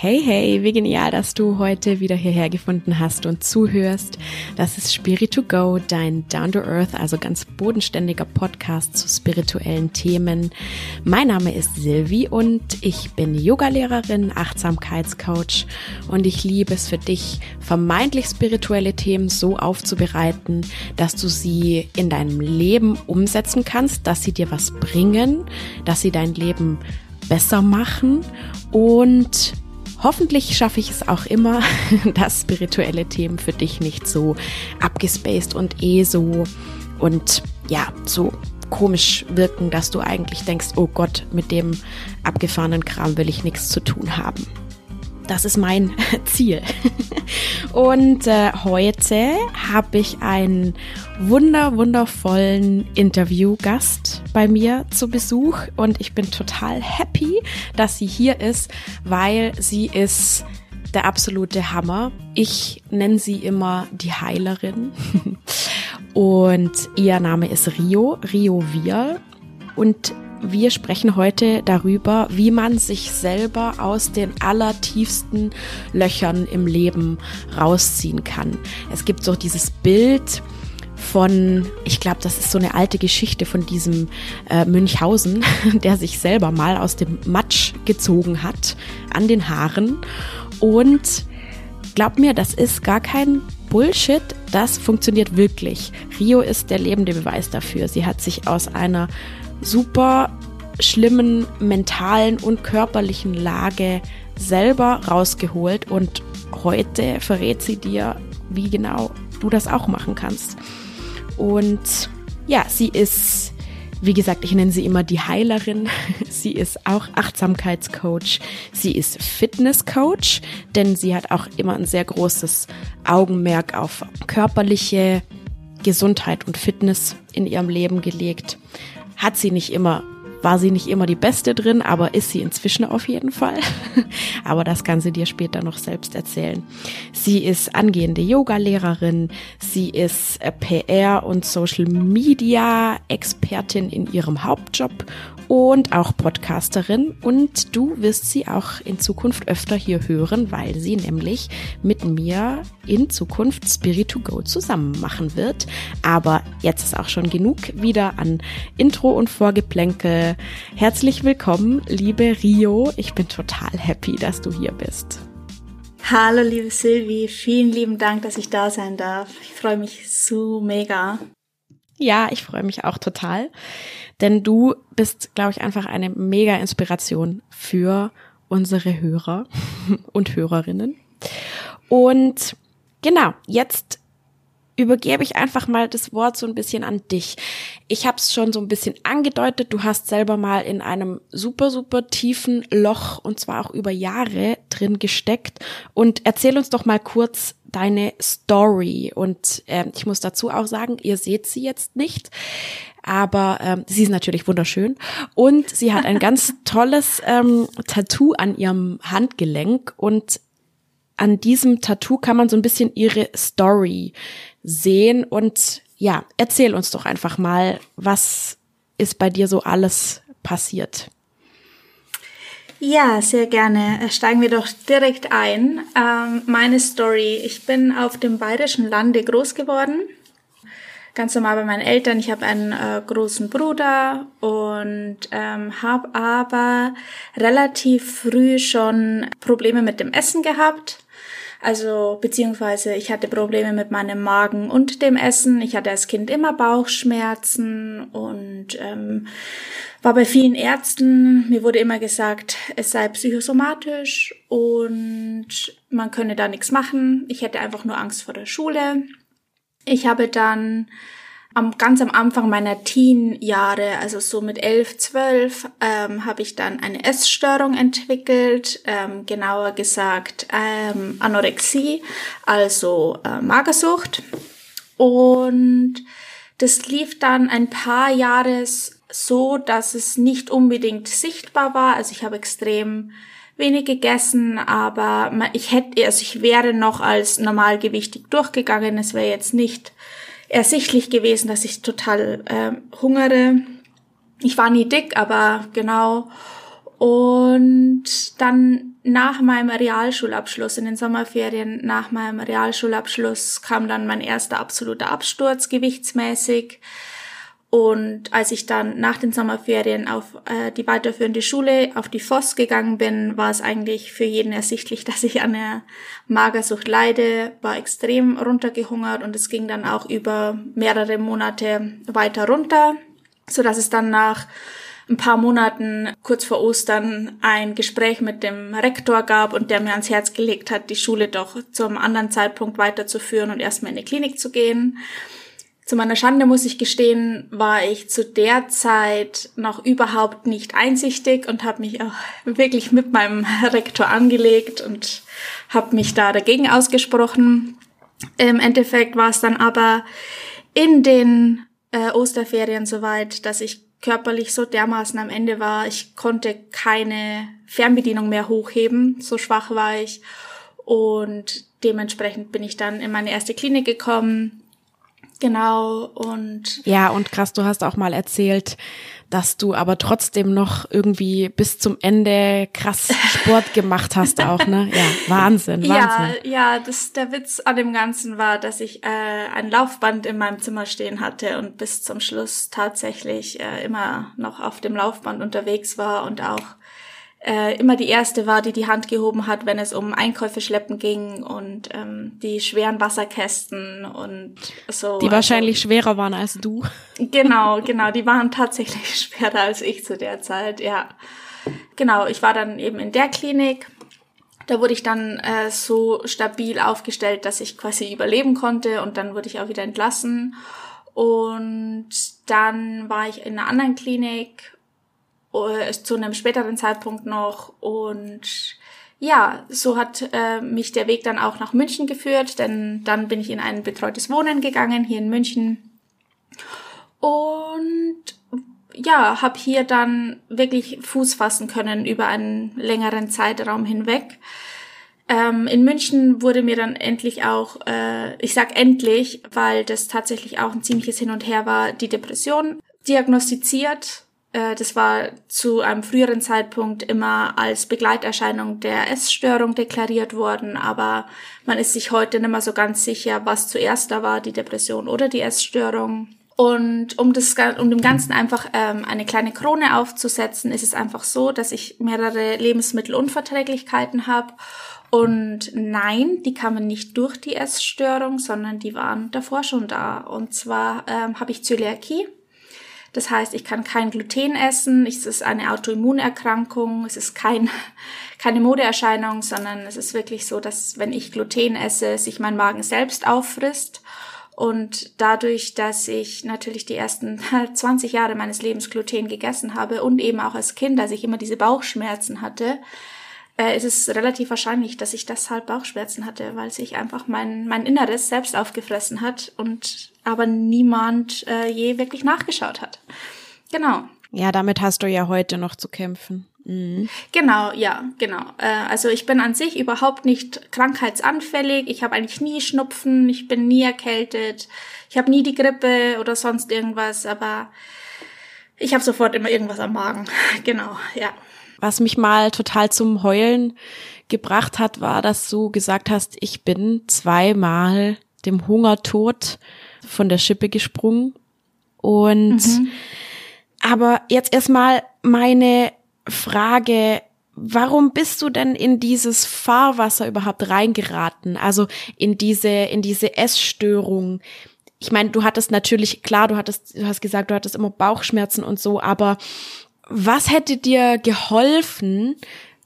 Hey, hey, wie genial, dass du heute wieder hierher gefunden hast und zuhörst. Das ist Spirit to Go, dein Down to Earth, also ganz bodenständiger Podcast zu spirituellen Themen. Mein Name ist Silvi und ich bin Yogalehrerin, Achtsamkeitscoach und ich liebe es für dich, vermeintlich spirituelle Themen so aufzubereiten, dass du sie in deinem Leben umsetzen kannst, dass sie dir was bringen, dass sie dein Leben besser machen und Hoffentlich schaffe ich es auch immer, dass spirituelle Themen für dich nicht so abgespaced und eh so und ja, so komisch wirken, dass du eigentlich denkst, oh Gott, mit dem abgefahrenen Kram will ich nichts zu tun haben. Das ist mein Ziel. Und äh, heute habe ich einen wunder, wundervollen Interviewgast bei mir zu Besuch und ich bin total happy, dass sie hier ist, weil sie ist der absolute Hammer. Ich nenne sie immer die Heilerin und ihr Name ist Rio, Rio Vial und wir sprechen heute darüber, wie man sich selber aus den allertiefsten Löchern im Leben rausziehen kann. Es gibt so dieses Bild, von, ich glaube, das ist so eine alte Geschichte von diesem äh, Münchhausen, der sich selber mal aus dem Matsch gezogen hat an den Haaren. Und glaub mir, das ist gar kein Bullshit, das funktioniert wirklich. Rio ist der lebende Beweis dafür. Sie hat sich aus einer super schlimmen mentalen und körperlichen Lage selber rausgeholt und heute verrät sie dir, wie genau du das auch machen kannst. Und ja, sie ist, wie gesagt, ich nenne sie immer die Heilerin. Sie ist auch Achtsamkeitscoach. Sie ist Fitnesscoach, denn sie hat auch immer ein sehr großes Augenmerk auf körperliche Gesundheit und Fitness in ihrem Leben gelegt hat sie nicht immer war sie nicht immer die Beste drin, aber ist sie inzwischen auf jeden Fall. aber das kann sie dir später noch selbst erzählen. Sie ist angehende Yoga-Lehrerin, sie ist äh, PR und Social Media Expertin in ihrem Hauptjob und auch Podcasterin und du wirst sie auch in Zukunft öfter hier hören, weil sie nämlich mit mir in Zukunft Spirit to Go zusammen machen wird. Aber jetzt ist auch schon genug wieder an Intro und Vorgeplänkel. Herzlich willkommen, liebe Rio. Ich bin total happy, dass du hier bist. Hallo, liebe Silvi. Vielen lieben Dank, dass ich da sein darf. Ich freue mich so mega. Ja, ich freue mich auch total. Denn du bist, glaube ich, einfach eine mega Inspiration für unsere Hörer und Hörerinnen. Und genau, jetzt übergebe ich einfach mal das Wort so ein bisschen an dich. Ich habe es schon so ein bisschen angedeutet, du hast selber mal in einem super, super tiefen Loch und zwar auch über Jahre drin gesteckt. Und erzähl uns doch mal kurz deine Story. Und äh, ich muss dazu auch sagen, ihr seht sie jetzt nicht aber ähm, sie ist natürlich wunderschön und sie hat ein ganz tolles ähm, Tattoo an ihrem Handgelenk und an diesem Tattoo kann man so ein bisschen ihre Story sehen und ja, erzähl uns doch einfach mal, was ist bei dir so alles passiert? Ja, sehr gerne. Steigen wir doch direkt ein. Ähm, meine Story. Ich bin auf dem bayerischen Lande groß geworden ganz normal bei meinen Eltern. Ich habe einen äh, großen Bruder und ähm, habe aber relativ früh schon Probleme mit dem Essen gehabt. Also beziehungsweise ich hatte Probleme mit meinem Magen und dem Essen. Ich hatte als Kind immer Bauchschmerzen und ähm, war bei vielen Ärzten. Mir wurde immer gesagt, es sei psychosomatisch und man könne da nichts machen. Ich hätte einfach nur Angst vor der Schule. Ich habe dann am, ganz am Anfang meiner Teen-Jahre, also so mit elf, zwölf, ähm, habe ich dann eine Essstörung entwickelt, ähm, genauer gesagt ähm, Anorexie, also äh, Magersucht. Und das lief dann ein paar Jahre so, dass es nicht unbedingt sichtbar war. Also ich habe extrem wenig gegessen, aber ich hätte, also ich wäre noch als normalgewichtig durchgegangen. Es wäre jetzt nicht ersichtlich gewesen, dass ich total äh, hungere. Ich war nie dick, aber genau. Und dann nach meinem Realschulabschluss, in den Sommerferien nach meinem Realschulabschluss, kam dann mein erster absoluter Absturz gewichtsmäßig. Und als ich dann nach den Sommerferien auf äh, die weiterführende Schule, auf die FOS gegangen bin, war es eigentlich für jeden ersichtlich, dass ich an der Magersucht leide, war extrem runtergehungert und es ging dann auch über mehrere Monate weiter runter, so dass es dann nach ein paar Monaten kurz vor Ostern ein Gespräch mit dem Rektor gab und der mir ans Herz gelegt hat, die Schule doch zum anderen Zeitpunkt weiterzuführen und erstmal in die Klinik zu gehen. Zu meiner Schande muss ich gestehen, war ich zu der Zeit noch überhaupt nicht einsichtig und habe mich auch wirklich mit meinem Rektor angelegt und habe mich da dagegen ausgesprochen. Im Endeffekt war es dann aber in den äh, Osterferien soweit, dass ich körperlich so dermaßen am Ende war, ich konnte keine Fernbedienung mehr hochheben, so schwach war ich. Und dementsprechend bin ich dann in meine erste Klinik gekommen, Genau, und. Ja, und krass, du hast auch mal erzählt, dass du aber trotzdem noch irgendwie bis zum Ende krass Sport gemacht hast auch, ne? Ja, Wahnsinn, Wahnsinn. Ja, ja, das, der Witz an dem Ganzen war, dass ich äh, ein Laufband in meinem Zimmer stehen hatte und bis zum Schluss tatsächlich äh, immer noch auf dem Laufband unterwegs war und auch äh, immer die erste war, die die Hand gehoben hat, wenn es um Einkäufe schleppen ging und ähm, die schweren Wasserkästen und so. Die wahrscheinlich also, schwerer waren als du. Genau, genau, die waren tatsächlich schwerer als ich zu der Zeit, ja. Genau, ich war dann eben in der Klinik. Da wurde ich dann äh, so stabil aufgestellt, dass ich quasi überleben konnte und dann wurde ich auch wieder entlassen. Und dann war ich in einer anderen Klinik zu einem späteren Zeitpunkt noch. Und ja, so hat äh, mich der Weg dann auch nach München geführt, denn dann bin ich in ein betreutes Wohnen gegangen hier in München. Und ja, habe hier dann wirklich Fuß fassen können über einen längeren Zeitraum hinweg. Ähm, in München wurde mir dann endlich auch, äh, ich sag endlich, weil das tatsächlich auch ein ziemliches Hin und Her war, die Depression diagnostiziert. äh, das war zu einem früheren Zeitpunkt immer als Begleiterscheinung der Essstörung deklariert worden, aber man ist sich heute nicht mehr so ganz sicher, was zuerst da war, die Depression oder die Essstörung. Und um das, um dem Ganzen einfach ähm, eine kleine Krone aufzusetzen, ist es einfach so, dass ich mehrere Lebensmittelunverträglichkeiten habe. Und nein, die kamen nicht durch die Essstörung, sondern die waren davor schon da. Und zwar ähm, habe ich Zöliakie. Das heißt, ich kann kein Gluten essen. Es ist eine Autoimmunerkrankung. Es ist kein, keine Modeerscheinung, sondern es ist wirklich so, dass wenn ich Gluten esse, sich mein Magen selbst auffrisst. Und dadurch, dass ich natürlich die ersten 20 Jahre meines Lebens Gluten gegessen habe und eben auch als Kind, als ich immer diese Bauchschmerzen hatte, äh, ist es relativ wahrscheinlich, dass ich deshalb Bauchschmerzen hatte, weil sich einfach mein, mein Inneres selbst aufgefressen hat und aber niemand äh, je wirklich nachgeschaut hat. Genau. Ja, damit hast du ja heute noch zu kämpfen. Mhm. Genau, ja, genau. Äh, also ich bin an sich überhaupt nicht krankheitsanfällig. Ich habe eigentlich nie Schnupfen, ich bin nie erkältet, ich habe nie die Grippe oder sonst irgendwas, aber ich habe sofort immer irgendwas am Magen. genau, ja. Was mich mal total zum Heulen gebracht hat, war, dass du gesagt hast, ich bin zweimal dem Hungertod von der Schippe gesprungen. Und mhm. aber jetzt erstmal meine Frage, warum bist du denn in dieses Fahrwasser überhaupt reingeraten? Also in diese, in diese Essstörung. Ich meine, du hattest natürlich, klar, du hattest, du hast gesagt, du hattest immer Bauchschmerzen und so, aber was hätte dir geholfen?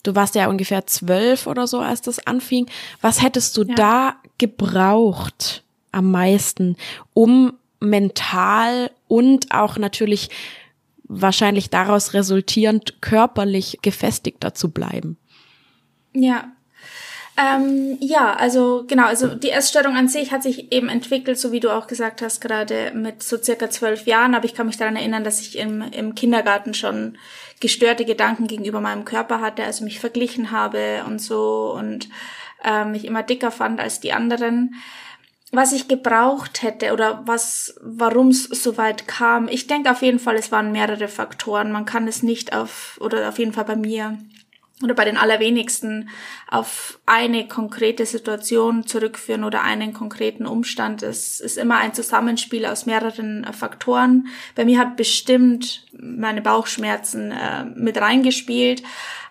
Du warst ja ungefähr zwölf oder so, als das anfing. Was hättest du ja. da gebraucht am meisten, um mental und auch natürlich wahrscheinlich daraus resultierend körperlich gefestigter zu bleiben? Ja, ähm, ja, also genau, also die Essstörung an sich hat sich eben entwickelt, so wie du auch gesagt hast, gerade mit so circa zwölf Jahren. Aber ich kann mich daran erinnern, dass ich im, im Kindergarten schon gestörte Gedanken gegenüber meinem Körper hatte, also mich verglichen habe und so und ähm, mich immer dicker fand als die anderen. was ich gebraucht hätte oder was, warum es so weit kam. Ich denke auf jeden Fall, es waren mehrere Faktoren. Man kann es nicht auf, oder auf jeden Fall bei mir oder bei den allerwenigsten auf eine konkrete Situation zurückführen oder einen konkreten Umstand. Es ist immer ein Zusammenspiel aus mehreren äh, Faktoren. Bei mir hat bestimmt meine Bauchschmerzen äh, mit reingespielt,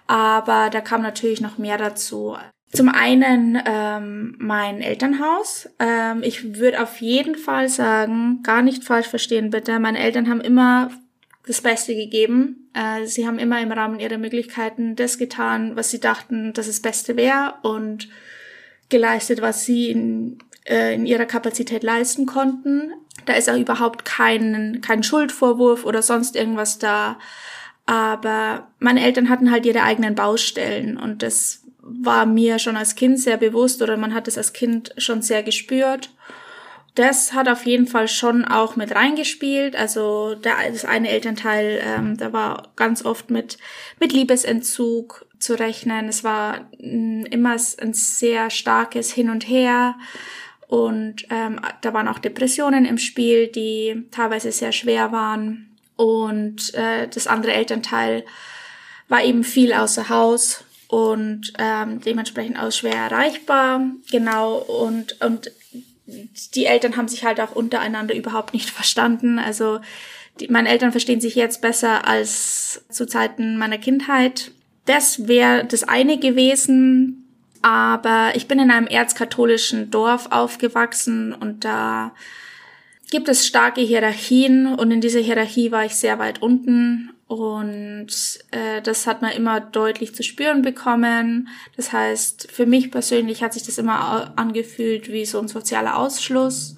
aber da kam natürlich noch mehr dazu. Zum einen ähm, mein Elternhaus. Ähm, ich würde auf jeden Fall sagen, gar nicht falsch verstehen bitte, meine Eltern haben immer das Beste gegeben. Äh, sie haben immer im Rahmen ihrer Möglichkeiten das getan, was sie dachten, dass das Beste wäre und geleistet, was sie in, äh, in ihrer Kapazität leisten konnten. Da ist auch überhaupt kein, kein Schuldvorwurf oder sonst irgendwas da. Aber meine Eltern hatten halt ihre eigenen Baustellen und das war mir schon als Kind sehr bewusst oder man hat es als Kind schon sehr gespürt. Das hat auf jeden Fall schon auch mit reingespielt. Also der, das eine Elternteil, ähm, da war ganz oft mit, mit Liebesentzug zu rechnen. Es war mm, immer ein sehr starkes Hin und Her. Und ähm, da waren auch Depressionen im Spiel, die teilweise sehr schwer waren. Und äh, das andere Elternteil war eben viel außer Haus und ähm, dementsprechend auch schwer erreichbar. Genau, und, und die Eltern haben sich halt auch untereinander überhaupt nicht verstanden. Also die, meine Eltern verstehen sich jetzt besser als zu Zeiten meiner Kindheit. Das wäre das eine gewesen, aber ich bin in einem erzkatholischen Dorf aufgewachsen und da gibt es starke Hierarchien und in dieser Hierarchie war ich sehr weit unten und äh, das hat man immer deutlich zu spüren bekommen. Das heißt, für mich persönlich hat sich das immer angefühlt wie so ein sozialer Ausschluss.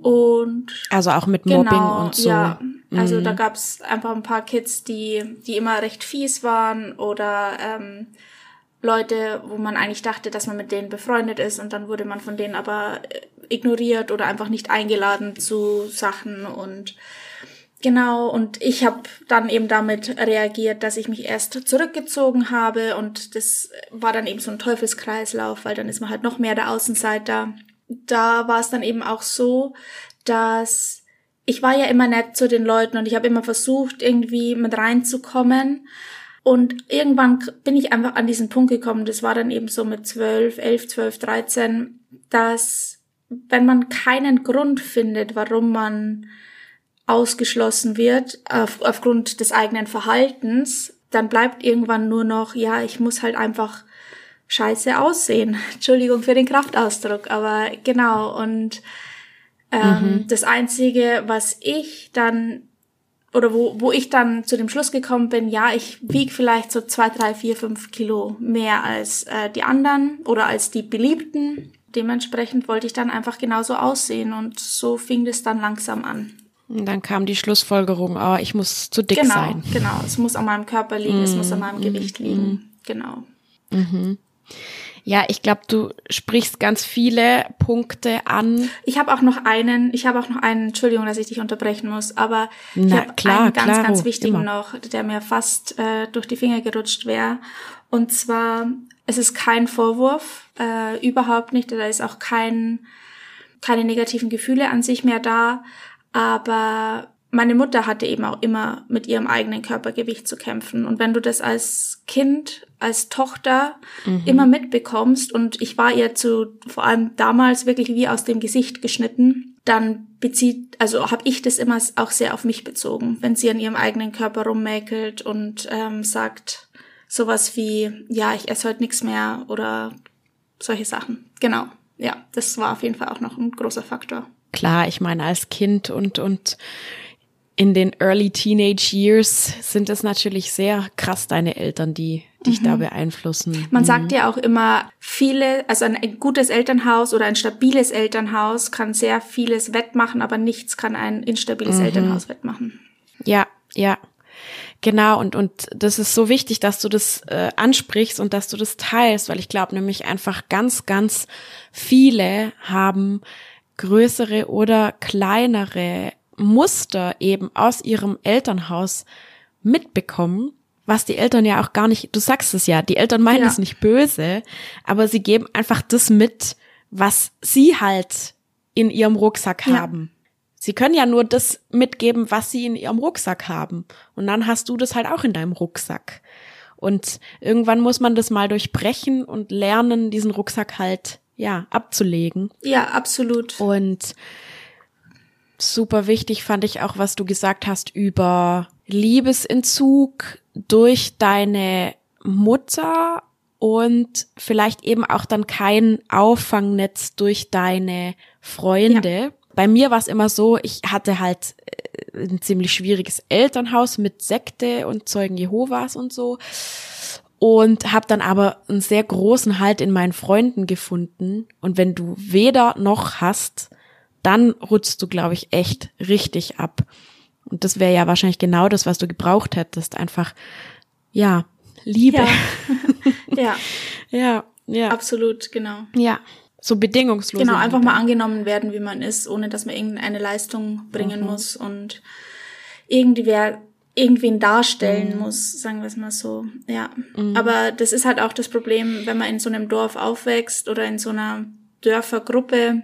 Und also auch mit Mobbing genau, und so. Ja, also mhm. da gab es einfach ein paar Kids, die, die immer recht fies waren oder ähm, Leute, wo man eigentlich dachte, dass man mit denen befreundet ist und dann wurde man von denen aber äh, ignoriert oder einfach nicht eingeladen zu Sachen und Genau, und ich habe dann eben damit reagiert, dass ich mich erst zurückgezogen habe und das war dann eben so ein Teufelskreislauf, weil dann ist man halt noch mehr der Außenseiter. Da war es dann eben auch so, dass ich war ja immer nett zu den Leuten und ich habe immer versucht, irgendwie mit reinzukommen. Und irgendwann bin ich einfach an diesen Punkt gekommen, das war dann eben so mit zwölf, elf, zwölf, dreizehn, dass wenn man keinen Grund findet, warum man ausgeschlossen wird auf, aufgrund des eigenen Verhaltens, dann bleibt irgendwann nur noch, ja, ich muss halt einfach scheiße aussehen. Entschuldigung für den Kraftausdruck, aber genau. Und ähm, mhm. das Einzige, was ich dann oder wo, wo ich dann zu dem Schluss gekommen bin, ja, ich wiege vielleicht so zwei, drei, vier, fünf Kilo mehr als äh, die anderen oder als die Beliebten. Dementsprechend wollte ich dann einfach genauso aussehen und so fing das dann langsam an. Und dann kam die Schlussfolgerung, oh, ich muss zu dick genau, sein. Genau, es muss an meinem Körper liegen, mm, es muss an meinem mm, Gewicht liegen. Mm. Genau. Mhm. Ja, ich glaube, du sprichst ganz viele Punkte an. Ich habe auch noch einen, ich habe auch noch einen, Entschuldigung, dass ich dich unterbrechen muss, aber Na, ich habe einen ganz, klaro, ganz wichtigen immer. noch, der mir fast äh, durch die Finger gerutscht wäre. Und zwar, es ist kein Vorwurf, äh, überhaupt nicht, da ist auch kein, keine negativen Gefühle an sich mehr da, aber meine Mutter hatte eben auch immer mit ihrem eigenen Körpergewicht zu kämpfen. Und wenn du das als Kind, als Tochter mhm. immer mitbekommst und ich war ihr zu, vor allem damals wirklich wie aus dem Gesicht geschnitten, dann bezieht, also habe ich das immer auch sehr auf mich bezogen, wenn sie an ihrem eigenen Körper rummäkelt und ähm, sagt sowas wie, ja, ich esse heute nichts mehr oder solche Sachen. Genau. Ja, das war auf jeden Fall auch noch ein großer Faktor klar, ich meine, als Kind und, und in den early teenage years sind es natürlich sehr krass deine Eltern, die dich mhm. da beeinflussen. Man mhm. sagt ja auch immer, viele, also ein gutes Elternhaus oder ein stabiles Elternhaus kann sehr vieles wettmachen, aber nichts kann ein instabiles mhm. Elternhaus wettmachen. Ja, ja. Genau, und, und das ist so wichtig, dass du das äh, ansprichst und dass du das teilst, weil ich glaube nämlich einfach ganz, ganz viele haben größere oder kleinere Muster eben aus ihrem Elternhaus mitbekommen, was die Eltern ja auch gar nicht, du sagst es ja, die Eltern meinen ja. es nicht böse, aber sie geben einfach das mit, was sie halt in ihrem Rucksack ja. haben. Sie können ja nur das mitgeben, was sie in ihrem Rucksack haben. Und dann hast du das halt auch in deinem Rucksack. Und irgendwann muss man das mal durchbrechen und lernen, diesen Rucksack halt, ja, abzulegen. Ja, absolut. Und super wichtig fand ich auch, was du gesagt hast über Liebesentzug durch deine Mutter und vielleicht eben auch dann kein Auffangnetz durch deine Freunde. Ja. Bei mir war es immer so, ich hatte halt äh, ein ziemlich schwieriges Elternhaus mit Sekte und Zeugen Jehovas und so und habe dann aber einen sehr großen Halt in meinen Freunden gefunden und wenn du weder noch hast, dann rutschst du glaube ich echt richtig ab. Und das wäre ja wahrscheinlich genau das, was du gebraucht hättest, einfach ja, Liebe. Ja. ja. ja, ja. Absolut, genau. Ja. So bedingungslos. Genau, einfach mal angenommen werden, wie man ist, ohne dass man irgendeine Leistung bringen mhm. muss und irgendwie wer irgendwen darstellen mhm. muss, sagen wir es mal so. Ja. Mhm. Aber das ist halt auch das Problem, wenn man in so einem Dorf aufwächst oder in so einer Dörfergruppe,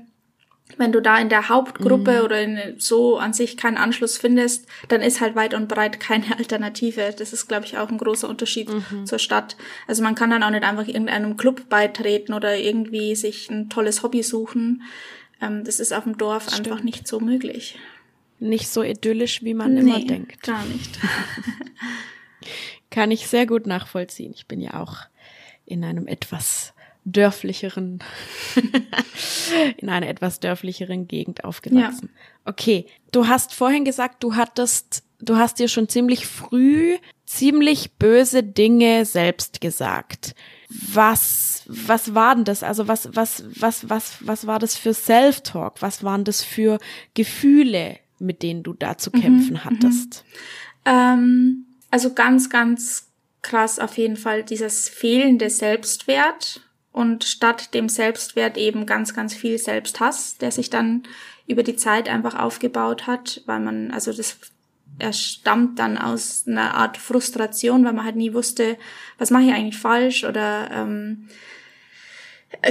wenn du da in der Hauptgruppe mhm. oder in, so an sich keinen Anschluss findest, dann ist halt weit und breit keine Alternative. Das ist, glaube ich, auch ein großer Unterschied mhm. zur Stadt. Also man kann dann auch nicht einfach irgendeinem Club beitreten oder irgendwie sich ein tolles Hobby suchen. Ähm, das ist auf dem Dorf Stimmt. einfach nicht so möglich. Nicht so idyllisch, wie man nee, immer denkt. Gar nicht. kann ich sehr gut nachvollziehen. Ich bin ja auch in einem etwas dörflicheren, in einer etwas dörflicheren Gegend aufgewachsen. Ja. Okay, du hast vorhin gesagt, du hattest, du hast dir schon ziemlich früh ziemlich böse Dinge selbst gesagt. Was, was war denn das? Also was, was, was, was, was war das für Self-Talk? Was waren das für Gefühle, mit denen du da zu kämpfen mhm, hattest? Ähm, also ganz, ganz krass auf jeden Fall dieses fehlende Selbstwert und statt dem Selbstwert eben ganz, ganz viel Selbsthass, der sich dann über die Zeit einfach aufgebaut hat, weil man, also das er stammt dann aus einer Art Frustration, weil man halt nie wusste, was mache ich eigentlich falsch oder ähm,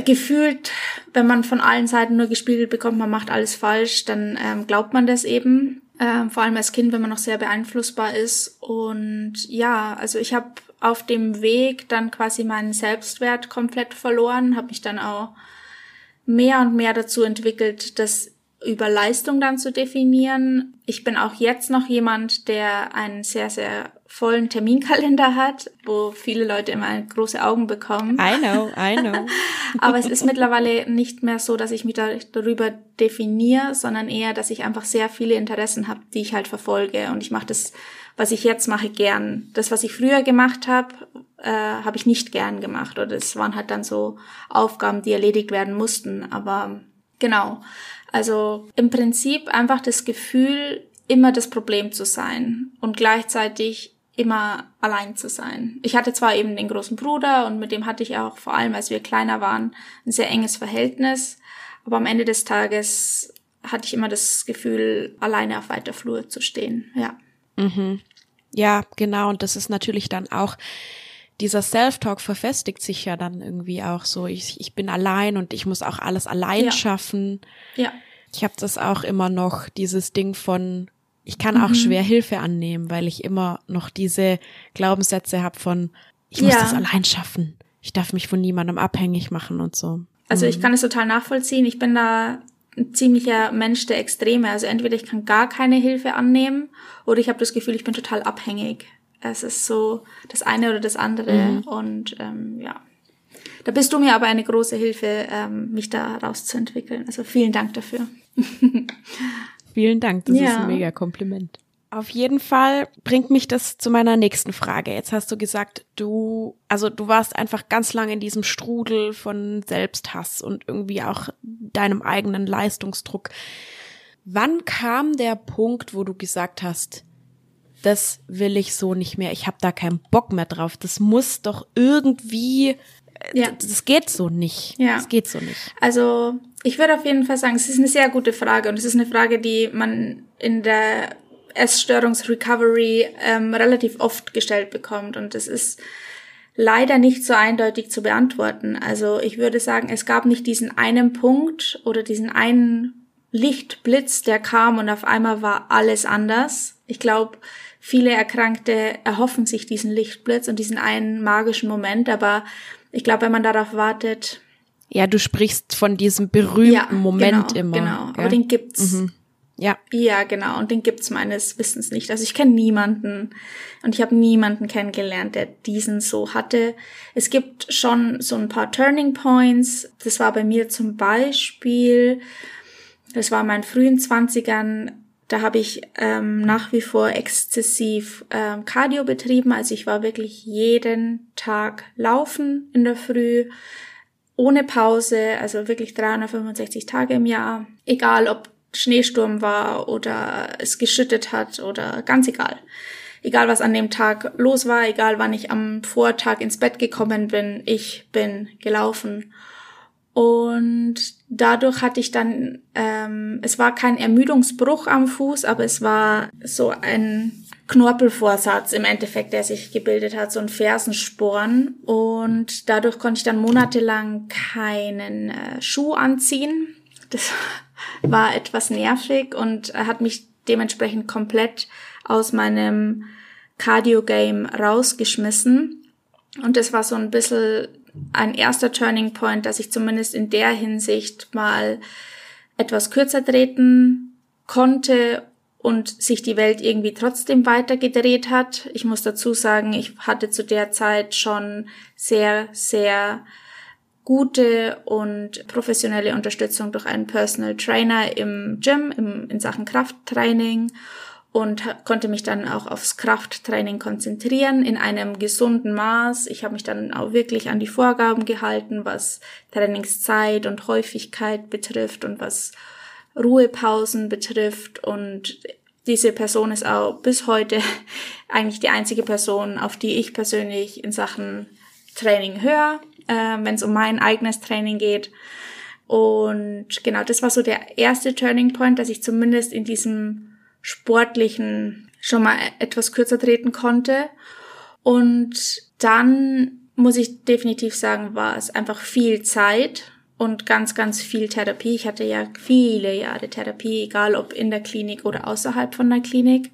gefühlt, wenn man von allen Seiten nur gespiegelt bekommt, man macht alles falsch, dann ähm, glaubt man das eben. Ähm, vor allem als Kind, wenn man noch sehr beeinflussbar ist. Und ja, also ich habe auf dem Weg dann quasi meinen Selbstwert komplett verloren, habe mich dann auch mehr und mehr dazu entwickelt, das über Leistung dann zu definieren. Ich bin auch jetzt noch jemand, der einen sehr, sehr vollen Terminkalender hat, wo viele Leute immer große Augen bekommen. I know, I know. Aber es ist mittlerweile nicht mehr so, dass ich mich da, darüber definiere, sondern eher, dass ich einfach sehr viele Interessen habe, die ich halt verfolge. Und ich mache das was ich jetzt mache, gern. Das, was ich früher gemacht habe, äh, habe ich nicht gern gemacht. Oder es waren halt dann so Aufgaben, die erledigt werden mussten. Aber genau. Also im Prinzip einfach das Gefühl, immer das Problem zu sein und gleichzeitig immer allein zu sein. Ich hatte zwar eben den großen Bruder und mit dem hatte ich auch vor allem, als wir kleiner waren, ein sehr enges Verhältnis, aber am Ende des Tages hatte ich immer das Gefühl, alleine auf weiter Flur zu stehen. Ja. Mhm. Ja, genau. Und das ist natürlich dann auch, dieser Self-Talk verfestigt sich ja dann irgendwie auch so. Ich, ich bin allein und ich muss auch alles allein ja. schaffen. Ja. Ich habe das auch immer noch, dieses Ding von, ich kann auch mhm. schwer Hilfe annehmen, weil ich immer noch diese Glaubenssätze habe von, ich muss ja. das allein schaffen. Ich darf mich von niemandem abhängig machen und so. Also ich mhm. kann es total nachvollziehen. Ich bin da ein ziemlicher Mensch der Extreme. Also entweder ich kann gar keine Hilfe annehmen oder ich habe das Gefühl, ich bin total abhängig. Es ist so das eine oder das andere. Mhm. Und ähm, ja. Da bist du mir aber eine große Hilfe, ähm, mich da rauszuentwickeln. Also vielen Dank dafür. vielen Dank, das ja. ist ein mega Kompliment. Auf jeden Fall bringt mich das zu meiner nächsten Frage. Jetzt hast du gesagt, du, also du warst einfach ganz lange in diesem Strudel von Selbsthass und irgendwie auch deinem eigenen Leistungsdruck. Wann kam der Punkt, wo du gesagt hast, das will ich so nicht mehr, ich habe da keinen Bock mehr drauf, das muss doch irgendwie, äh, ja. das geht so nicht. Ja. Das geht so nicht. Also ich würde auf jeden Fall sagen, es ist eine sehr gute Frage und es ist eine Frage, die man in der Essstörungsrecovery ähm, relativ oft gestellt bekommt. Und es ist leider nicht so eindeutig zu beantworten. Also ich würde sagen, es gab nicht diesen einen Punkt oder diesen einen Lichtblitz, der kam und auf einmal war alles anders. Ich glaube, viele Erkrankte erhoffen sich diesen Lichtblitz und diesen einen magischen Moment, aber ich glaube, wenn man darauf wartet. Ja, du sprichst von diesem berühmten ja, Moment genau, immer. Genau, ja? aber den gibt's. Mhm. Ja. Ja, genau. Und den gibt's meines Wissens nicht. Also ich kenne niemanden und ich habe niemanden kennengelernt, der diesen so hatte. Es gibt schon so ein paar Turning Points. Das war bei mir zum Beispiel, das war in meinen frühen Zwanzigern, da habe ich ähm, nach wie vor exzessiv ähm, Cardio betrieben. Also ich war wirklich jeden Tag laufen in der Früh, ohne Pause, also wirklich 365 Tage im Jahr. Egal ob Schneesturm war oder es geschüttet hat oder ganz egal. Egal was an dem Tag los war, egal wann ich am Vortag ins Bett gekommen bin, ich bin gelaufen. Und dadurch hatte ich dann, ähm, es war kein Ermüdungsbruch am Fuß, aber es war so ein Knorpelvorsatz im Endeffekt, der sich gebildet hat, so ein Fersensporn. Und dadurch konnte ich dann monatelang keinen äh, Schuh anziehen. Das war etwas nervig und hat mich dementsprechend komplett aus meinem Cardio-Game rausgeschmissen. Und das war so ein bisschen ein erster Turning Point, dass ich zumindest in der Hinsicht mal etwas kürzer treten konnte und sich die Welt irgendwie trotzdem weitergedreht hat. Ich muss dazu sagen, ich hatte zu der Zeit schon sehr, sehr gute und professionelle Unterstützung durch einen Personal Trainer im Gym im, in Sachen Krafttraining und konnte mich dann auch aufs Krafttraining konzentrieren in einem gesunden Maß. Ich habe mich dann auch wirklich an die Vorgaben gehalten, was Trainingszeit und Häufigkeit betrifft und was Ruhepausen betrifft und diese Person ist auch bis heute eigentlich die einzige Person, auf die ich persönlich in Sachen Training höre äh, wenn es um mein eigenes Training geht. Und genau, das war so der erste Turning Point, dass ich zumindest in diesem sportlichen schon mal etwas kürzer treten konnte. Und dann muss ich definitiv sagen, war es einfach viel Zeit und ganz, ganz viel Therapie. Ich hatte ja viele Jahre Therapie, egal ob in der Klinik oder außerhalb von der Klinik.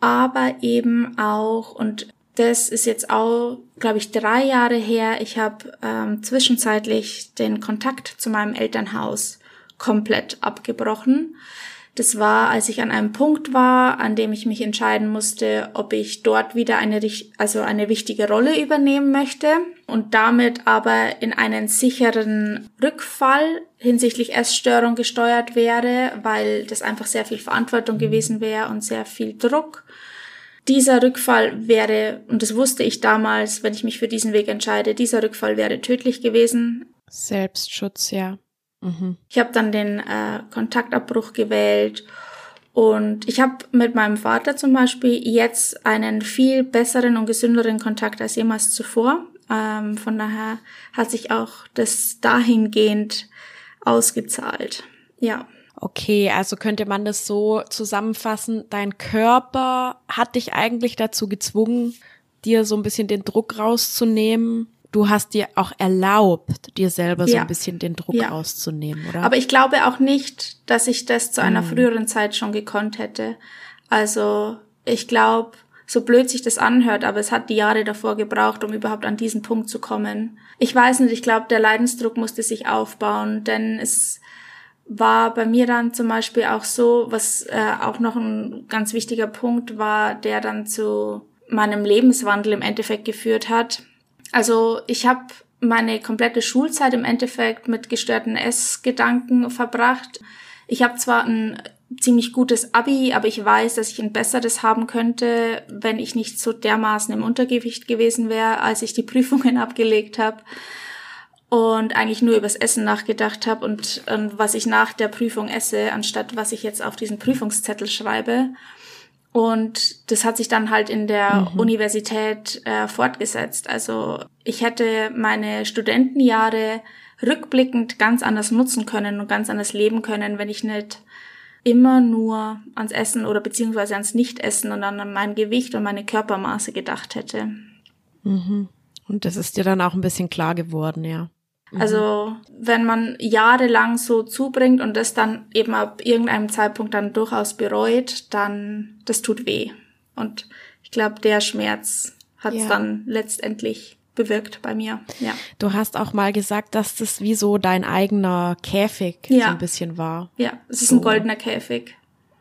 Aber eben auch, und das ist jetzt auch, glaube ich, drei Jahre her. Ich habe ähm, zwischenzeitlich den Kontakt zu meinem Elternhaus komplett abgebrochen. Das war, als ich an einem Punkt war, an dem ich mich entscheiden musste, ob ich dort wieder eine, also eine wichtige Rolle übernehmen möchte und damit aber in einen sicheren Rückfall hinsichtlich Essstörung gesteuert wäre, weil das einfach sehr viel Verantwortung gewesen wäre und sehr viel Druck dieser Rückfall wäre, und das wusste ich damals, wenn ich mich für diesen Weg entscheide, dieser Rückfall wäre tödlich gewesen. Selbstschutz, ja. Mhm. Ich habe dann den äh, Kontaktabbruch gewählt und ich habe mit meinem Vater zum Beispiel jetzt einen viel besseren und gesünderen Kontakt als jemals zuvor. Ähm, von daher hat sich auch das dahingehend ausgezahlt. Ja. Okay, also könnte man das so zusammenfassen, dein Körper hat dich eigentlich dazu gezwungen, dir so ein bisschen den Druck rauszunehmen. Du hast dir auch erlaubt, dir selber ja. so ein bisschen den Druck ja. rauszunehmen, oder? Aber ich glaube auch nicht, dass ich das zu einer hm. früheren Zeit schon gekonnt hätte. Also ich glaube, so blöd sich das anhört, aber es hat die Jahre davor gebraucht, um überhaupt an diesen Punkt zu kommen. Ich weiß nicht, ich glaube, der Leidensdruck musste sich aufbauen, denn es war bei mir dann zum Beispiel auch so, was äh, auch noch ein ganz wichtiger Punkt war, der dann zu meinem Lebenswandel im Endeffekt geführt hat. Also ich habe meine komplette Schulzeit im Endeffekt mit gestörten Essgedanken verbracht. Ich habe zwar ein ziemlich gutes Abi, aber ich weiß, dass ich ein besseres haben könnte, wenn ich nicht so dermaßen im Untergewicht gewesen wäre, als ich die Prüfungen abgelegt habe und eigentlich nur übers Essen nachgedacht habe und, und was ich nach der Prüfung esse, anstatt was ich jetzt auf diesen Prüfungszettel schreibe. Und das hat sich dann halt in der mhm. Universität äh, fortgesetzt. Also ich hätte meine Studentenjahre rückblickend ganz anders nutzen können und ganz anders leben können, wenn ich nicht immer nur ans Essen oder beziehungsweise ans Nichtessen und an mein Gewicht und meine Körpermaße gedacht hätte. Mhm. Und das ist dir dann auch ein bisschen klar geworden, ja. Mhm. Also wenn man jahrelang so zubringt und das dann eben ab irgendeinem Zeitpunkt dann durchaus bereut, dann das tut weh. Und ich glaube, der Schmerz hat es ja. dann letztendlich bewirkt bei mir. Ja. Du hast auch mal gesagt, dass das wie so dein eigener Käfig ja. so ein bisschen war. Ja, es ist so. ein goldener Käfig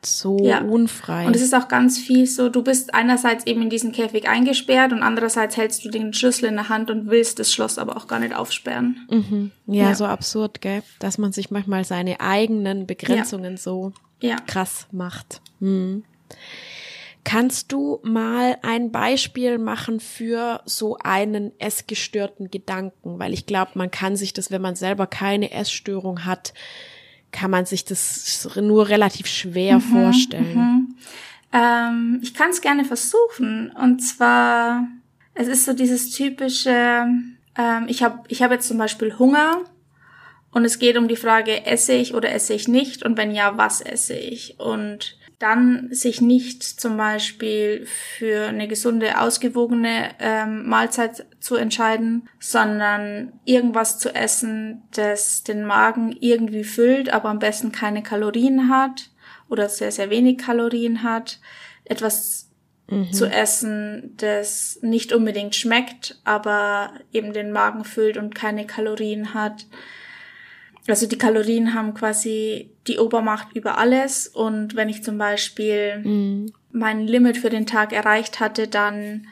so ja. unfrei. Und es ist auch ganz viel so, du bist einerseits eben in diesen Käfig eingesperrt und andererseits hältst du den Schlüssel in der Hand und willst das Schloss aber auch gar nicht aufsperren. Mhm. Ja, ja, so absurd, gell? Dass man sich manchmal seine eigenen Begrenzungen ja. so krass macht. Mhm. Kannst du mal ein Beispiel machen für so einen essgestörten Gedanken? Weil ich glaube, man kann sich das, wenn man selber keine Essstörung hat, kann man sich das nur relativ schwer mhm, vorstellen. Mhm. Ähm, ich kann es gerne versuchen. Und zwar, es ist so dieses typische, ähm, ich habe ich hab jetzt zum Beispiel Hunger und es geht um die Frage, esse ich oder esse ich nicht und wenn ja, was esse ich? Und dann sich nicht zum Beispiel für eine gesunde, ausgewogene ähm, Mahlzeit zu entscheiden, sondern irgendwas zu essen, das den Magen irgendwie füllt, aber am besten keine Kalorien hat oder sehr, sehr wenig Kalorien hat. Etwas mhm. zu essen, das nicht unbedingt schmeckt, aber eben den Magen füllt und keine Kalorien hat also die Kalorien haben quasi die Obermacht über alles und wenn ich zum Beispiel mhm. mein Limit für den Tag erreicht hatte, dann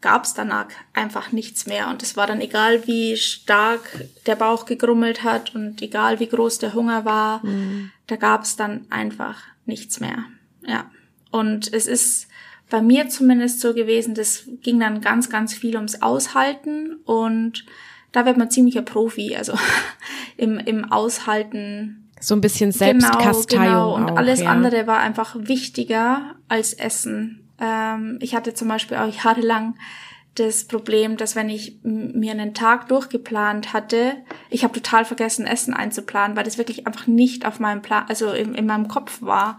gab es danach einfach nichts mehr und es war dann egal, wie stark der Bauch gegrummelt hat und egal, wie groß der Hunger war, mhm. da gab es dann einfach nichts mehr. Ja. Und es ist bei mir zumindest so gewesen, das ging dann ganz, ganz viel ums Aushalten und da wird man ziemlicher Profi, also im, im Aushalten. So ein bisschen Selbstkasteiung. Genau, genau. Und auch, alles ja. andere war einfach wichtiger als Essen. Ähm, ich hatte zum Beispiel auch jahrelang das Problem, dass wenn ich mir einen Tag durchgeplant hatte, ich habe total vergessen, Essen einzuplanen, weil das wirklich einfach nicht auf meinem Plan, also in, in meinem Kopf war.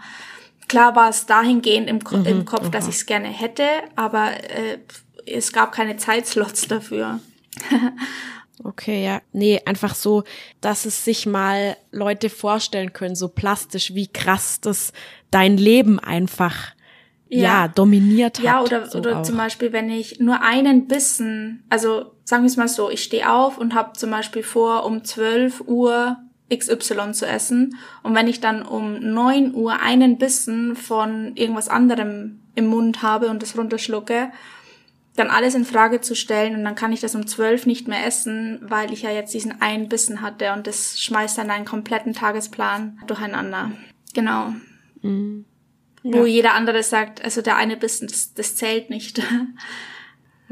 Klar war es dahingehend im, mhm, im Kopf, dass ich es gerne hätte, aber äh, es gab keine Zeitslots dafür. Okay, ja. Nee, einfach so, dass es sich mal Leute vorstellen können, so plastisch, wie krass das dein Leben einfach ja, ja dominiert hat. Ja, oder, so oder zum Beispiel, wenn ich nur einen Bissen, also sagen wir es mal so, ich stehe auf und habe zum Beispiel vor, um 12 Uhr XY zu essen. Und wenn ich dann um 9 Uhr einen Bissen von irgendwas anderem im Mund habe und das runterschlucke, dann alles in Frage zu stellen und dann kann ich das um zwölf nicht mehr essen, weil ich ja jetzt diesen einen Bissen hatte und das schmeißt dann einen kompletten Tagesplan durcheinander. Genau. Mhm. Ja. Wo jeder andere sagt, also der eine Bissen, das, das zählt nicht.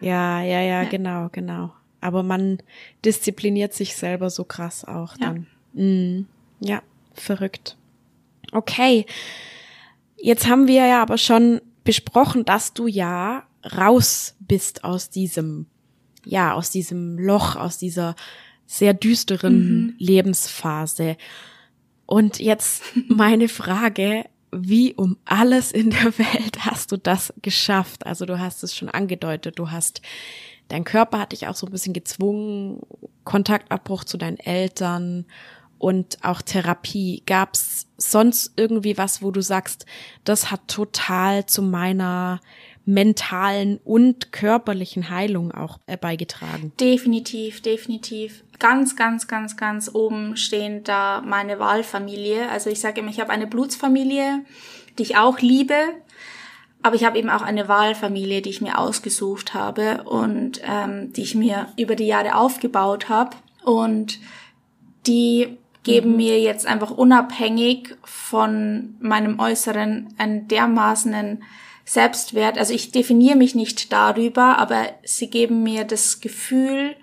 Ja, ja, ja, ja, genau, genau. Aber man diszipliniert sich selber so krass auch dann. Ja, mhm. ja verrückt. Okay. Jetzt haben wir ja aber schon besprochen, dass du ja raus bist aus diesem, ja, aus diesem Loch, aus dieser sehr düsteren mhm. Lebensphase. Und jetzt meine Frage, wie um alles in der Welt hast du das geschafft? Also du hast es schon angedeutet, du hast, dein Körper hat dich auch so ein bisschen gezwungen, Kontaktabbruch zu deinen Eltern und auch Therapie. Gab's sonst irgendwie was, wo du sagst, das hat total zu meiner mentalen und körperlichen Heilung auch äh, beigetragen. Definitiv, definitiv. Ganz, ganz, ganz, ganz oben stehen da meine Wahlfamilie. Also ich sage immer, ich habe eine Blutsfamilie, die ich auch liebe, aber ich habe eben auch eine Wahlfamilie, die ich mir ausgesucht habe und ähm, die ich mir über die Jahre aufgebaut habe. Und die geben mhm. mir jetzt einfach unabhängig von meinem Äußeren einen dermaßenen Selbstwert. Also ich definiere mich nicht darüber, aber sie geben mir das Gefühl,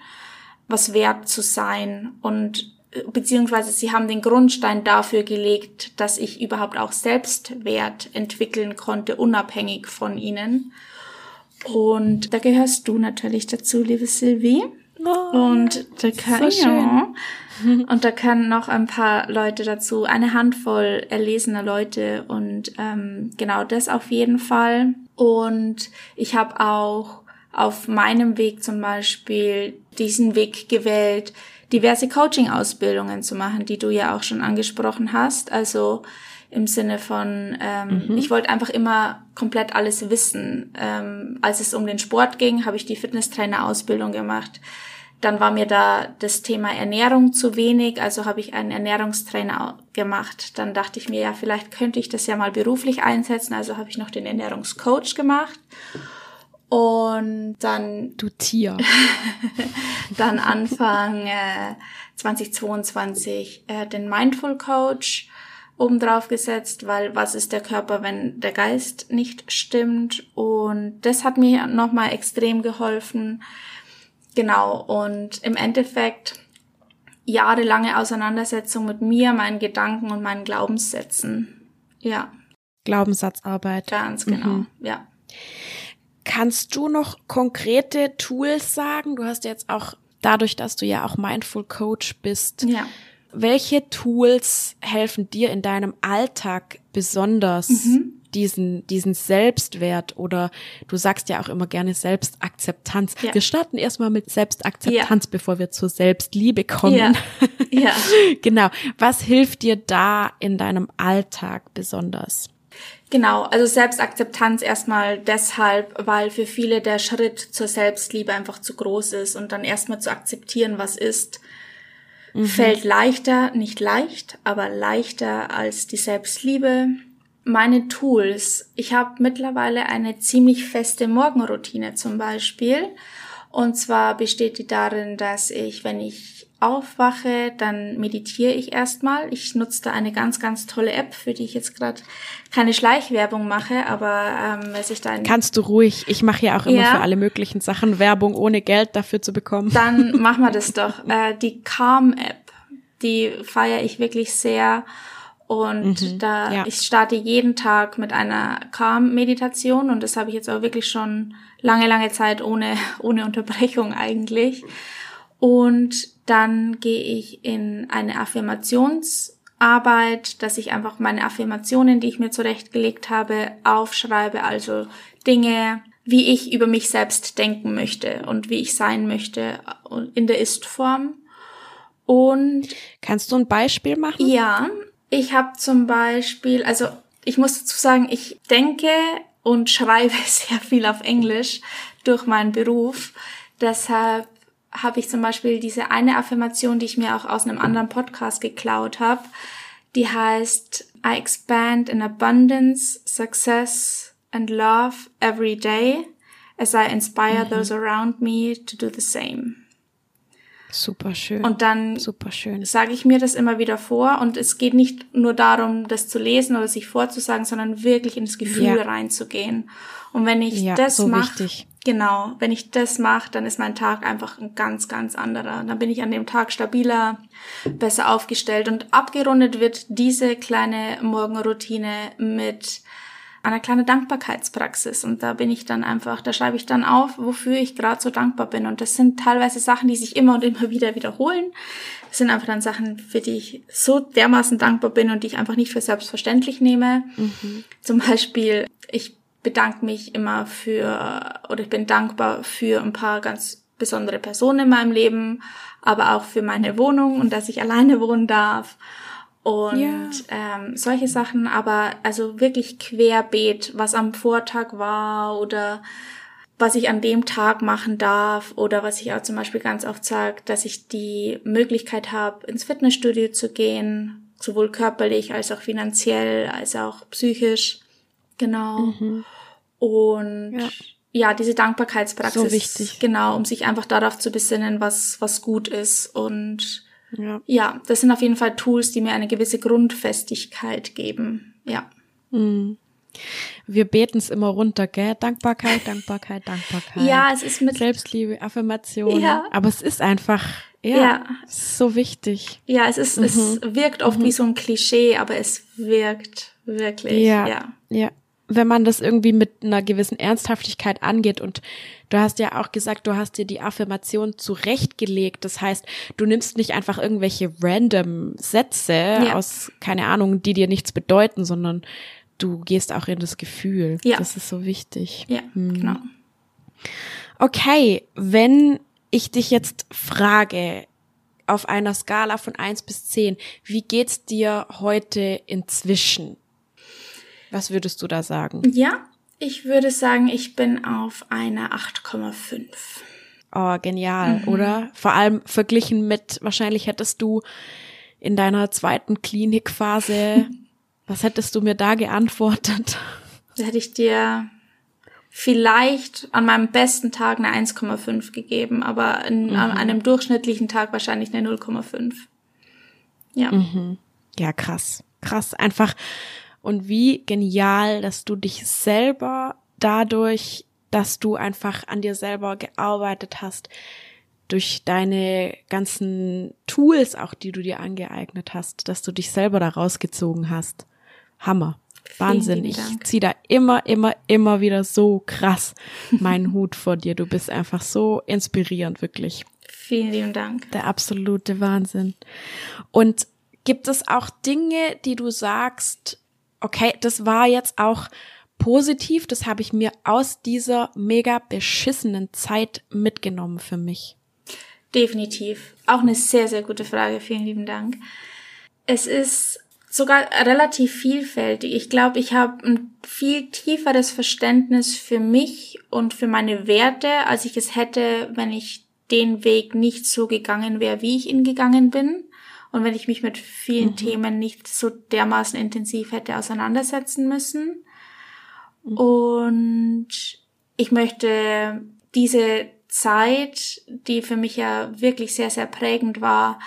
was wert zu sein und äh, beziehungsweise sie haben den Grundstein dafür gelegt, dass ich überhaupt auch Selbstwert entwickeln konnte, unabhängig von ihnen. Und da gehörst du natürlich dazu, liebe Sylvie. Oh, und da kann, so ja, und da können noch ein paar Leute dazu, eine Handvoll erlesener Leute und ähm, genau das auf jeden Fall. Und ich habe auch auf meinem Weg zum Beispiel diesen Weg gewählt, diverse Coaching-Ausbildungen zu machen, die du ja auch schon angesprochen hast. Also im Sinne von, ähm, mhm. ich wollte einfach immer komplett alles wissen. Ähm, als es um den Sport ging, habe ich die Fitnesstrainer-Ausbildung gemacht. Dann war mir da das Thema Ernährung zu wenig, also habe ich einen Ernährungstrainer gemacht. Dann dachte ich mir, ja, vielleicht könnte ich das ja mal beruflich einsetzen, also habe ich noch den Ernährungscoach gemacht. Und dann. Du Tier. dann Anfang äh, 2022 äh, den Mindful Coach obendrauf gesetzt, weil was ist der Körper, wenn der Geist nicht stimmt? Und das hat mir nochmal extrem geholfen. Genau. Und im Endeffekt jahrelange Auseinandersetzung mit mir, meinen Gedanken und meinen Glaubenssätzen. Ja. Glaubenssatzarbeit. Ganz genau, mhm. ja. Kannst du noch konkrete Tools sagen? Du hast jetzt auch dadurch, dass du ja auch Mindful Coach bist. Ja. Welche Tools helfen dir in deinem Alltag besonders, mhm. Diesen, diesen Selbstwert oder du sagst ja auch immer gerne Selbstakzeptanz. Ja. Wir starten erstmal mit Selbstakzeptanz, ja. bevor wir zur Selbstliebe kommen. Ja. ja. genau. Was hilft dir da in deinem Alltag besonders? Genau, also Selbstakzeptanz erstmal deshalb, weil für viele der Schritt zur Selbstliebe einfach zu groß ist und dann erstmal zu akzeptieren, was ist, mhm. fällt leichter, nicht leicht, aber leichter als die Selbstliebe. Meine Tools. Ich habe mittlerweile eine ziemlich feste Morgenroutine zum Beispiel. Und zwar besteht die darin, dass ich, wenn ich aufwache, dann meditiere ich erstmal. Ich nutze da eine ganz, ganz tolle App, für die ich jetzt gerade keine Schleichwerbung mache, aber ähm, wenn ich da Kannst du ruhig, ich mache ja auch immer ja. für alle möglichen Sachen Werbung, ohne Geld dafür zu bekommen. Dann machen wir das doch. Äh, die Calm-App, die feiere ich wirklich sehr. Und mhm, da ja. ich starte jeden Tag mit einer Calm-Meditation und das habe ich jetzt auch wirklich schon lange, lange Zeit ohne, ohne Unterbrechung eigentlich. Und dann gehe ich in eine Affirmationsarbeit, dass ich einfach meine Affirmationen, die ich mir zurechtgelegt habe, aufschreibe, also Dinge, wie ich über mich selbst denken möchte und wie ich sein möchte in der Ist-Form. Und kannst du ein Beispiel machen? Ja, ich habe zum Beispiel, also ich muss dazu sagen, ich denke und schreibe sehr viel auf Englisch durch meinen Beruf. Deshalb habe ich zum Beispiel diese eine Affirmation, die ich mir auch aus einem anderen Podcast geklaut habe. Die heißt I expand in abundance, success and love every day as I inspire mhm. those around me to do the same. Super schön. Und dann super schön. sage ich mir das immer wieder vor und es geht nicht nur darum, das zu lesen oder sich vorzusagen, sondern wirklich ins Gefühl ja. reinzugehen. Und wenn ich ja, das so mache, Genau, wenn ich das mache, dann ist mein Tag einfach ein ganz, ganz anderer. Dann bin ich an dem Tag stabiler, besser aufgestellt und abgerundet wird diese kleine Morgenroutine mit einer kleinen Dankbarkeitspraxis. Und da bin ich dann einfach, da schreibe ich dann auf, wofür ich gerade so dankbar bin. Und das sind teilweise Sachen, die sich immer und immer wieder wiederholen. Das sind einfach dann Sachen, für die ich so dermaßen dankbar bin und die ich einfach nicht für selbstverständlich nehme. Mhm. Zum Beispiel, ich bedanke mich immer für oder ich bin dankbar für ein paar ganz besondere Personen in meinem Leben, aber auch für meine Wohnung und dass ich alleine wohnen darf und ja. ähm, solche Sachen, aber also wirklich querbeet, was am Vortag war oder was ich an dem Tag machen darf oder was ich auch zum Beispiel ganz oft sage, dass ich die Möglichkeit habe, ins Fitnessstudio zu gehen, sowohl körperlich als auch finanziell, als auch psychisch. Genau. Mhm. Und ja. ja. diese Dankbarkeitspraxis. So wichtig. Genau, um sich einfach darauf zu besinnen, was, was gut ist. Und ja. ja, das sind auf jeden Fall Tools, die mir eine gewisse Grundfestigkeit geben. Ja. Mhm. Wir beten es immer runter, gell? Dankbarkeit, Dankbarkeit, Dankbarkeit. Ja, es ist mit Selbstliebe, Affirmation. Ja. Aber es ist einfach, ja, ja. so wichtig. Ja, es ist, mhm. es wirkt oft mhm. wie so ein Klischee, aber es wirkt wirklich. Ja, ja. ja wenn man das irgendwie mit einer gewissen Ernsthaftigkeit angeht und du hast ja auch gesagt, du hast dir die Affirmation zurechtgelegt. Das heißt, du nimmst nicht einfach irgendwelche random Sätze ja. aus, keine Ahnung, die dir nichts bedeuten, sondern du gehst auch in das Gefühl. Ja. Das ist so wichtig. Ja, hm. genau. Okay, wenn ich dich jetzt frage, auf einer Skala von eins bis zehn, wie geht's dir heute inzwischen? Was würdest du da sagen? Ja, ich würde sagen, ich bin auf einer 8,5. Oh, genial, mhm. oder? Vor allem verglichen mit, wahrscheinlich hättest du in deiner zweiten Klinikphase, was hättest du mir da geantwortet? Da hätte ich dir vielleicht an meinem besten Tag eine 1,5 gegeben, aber in, mhm. an einem durchschnittlichen Tag wahrscheinlich eine 0,5. Ja. Mhm. Ja, krass. Krass. Einfach. Und wie genial, dass du dich selber dadurch, dass du einfach an dir selber gearbeitet hast, durch deine ganzen Tools auch, die du dir angeeignet hast, dass du dich selber da rausgezogen hast. Hammer. Wahnsinn. Ich ziehe da immer, immer, immer wieder so krass meinen Hut vor dir. Du bist einfach so inspirierend, wirklich. Vielen lieben Dank. Der absolute Wahnsinn. Und gibt es auch Dinge, die du sagst, okay, das war jetzt auch positiv, das habe ich mir aus dieser mega beschissenen Zeit mitgenommen für mich? Definitiv. Auch eine sehr, sehr gute Frage. Vielen lieben Dank. Es ist sogar relativ vielfältig. Ich glaube, ich habe ein viel tieferes Verständnis für mich und für meine Werte, als ich es hätte, wenn ich den Weg nicht so gegangen wäre, wie ich ihn gegangen bin. Und wenn ich mich mit vielen mhm. Themen nicht so dermaßen intensiv hätte auseinandersetzen müssen. Mhm. Und ich möchte diese Zeit, die für mich ja wirklich sehr, sehr prägend war,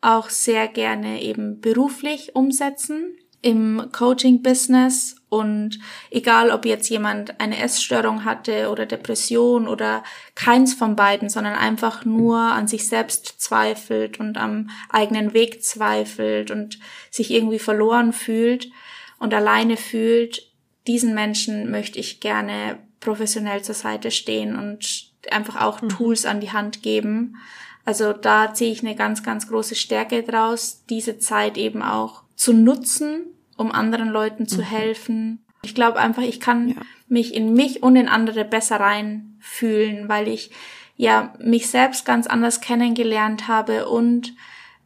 auch sehr gerne eben beruflich umsetzen im Coaching-Business und egal, ob jetzt jemand eine Essstörung hatte oder Depression oder keins von beiden, sondern einfach nur an sich selbst zweifelt und am eigenen Weg zweifelt und sich irgendwie verloren fühlt und alleine fühlt, diesen Menschen möchte ich gerne professionell zur Seite stehen und einfach auch mhm. Tools an die Hand geben, also da ziehe ich eine ganz, ganz große Stärke draus, diese Zeit eben auch zu nutzen, um anderen Leuten zu mhm. helfen. Ich glaube einfach, ich kann ja. mich in mich und in andere besser reinfühlen, weil ich ja mich selbst ganz anders kennengelernt habe und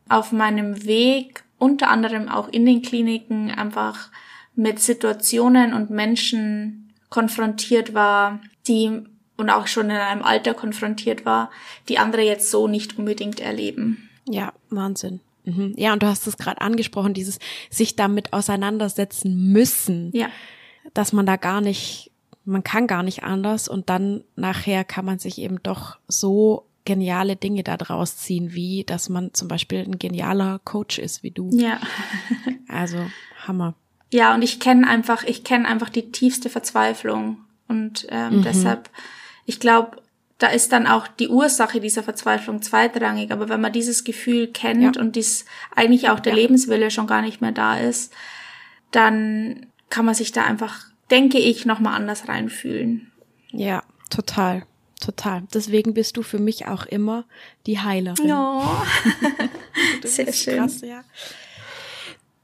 auf meinem Weg unter anderem auch in den Kliniken einfach mit Situationen und Menschen konfrontiert war, die und auch schon in einem Alter konfrontiert war, die andere jetzt so nicht unbedingt erleben. Ja, Wahnsinn. Mhm. Ja, und du hast es gerade angesprochen, dieses sich damit auseinandersetzen müssen. Ja. Dass man da gar nicht, man kann gar nicht anders und dann nachher kann man sich eben doch so geniale Dinge da draus ziehen, wie dass man zum Beispiel ein genialer Coach ist wie du. Ja. also Hammer. Ja, und ich kenne einfach, ich kenne einfach die tiefste Verzweiflung und ähm, mhm. deshalb ich glaube, da ist dann auch die Ursache dieser Verzweiflung zweitrangig. Aber wenn man dieses Gefühl kennt ja. und dies eigentlich auch der ja. Lebenswille schon gar nicht mehr da ist, dann kann man sich da einfach, denke ich, nochmal anders reinfühlen. Ja, total. Total. Deswegen bist du für mich auch immer die Heilerin. Ja. Sehr schön. Krass, ja.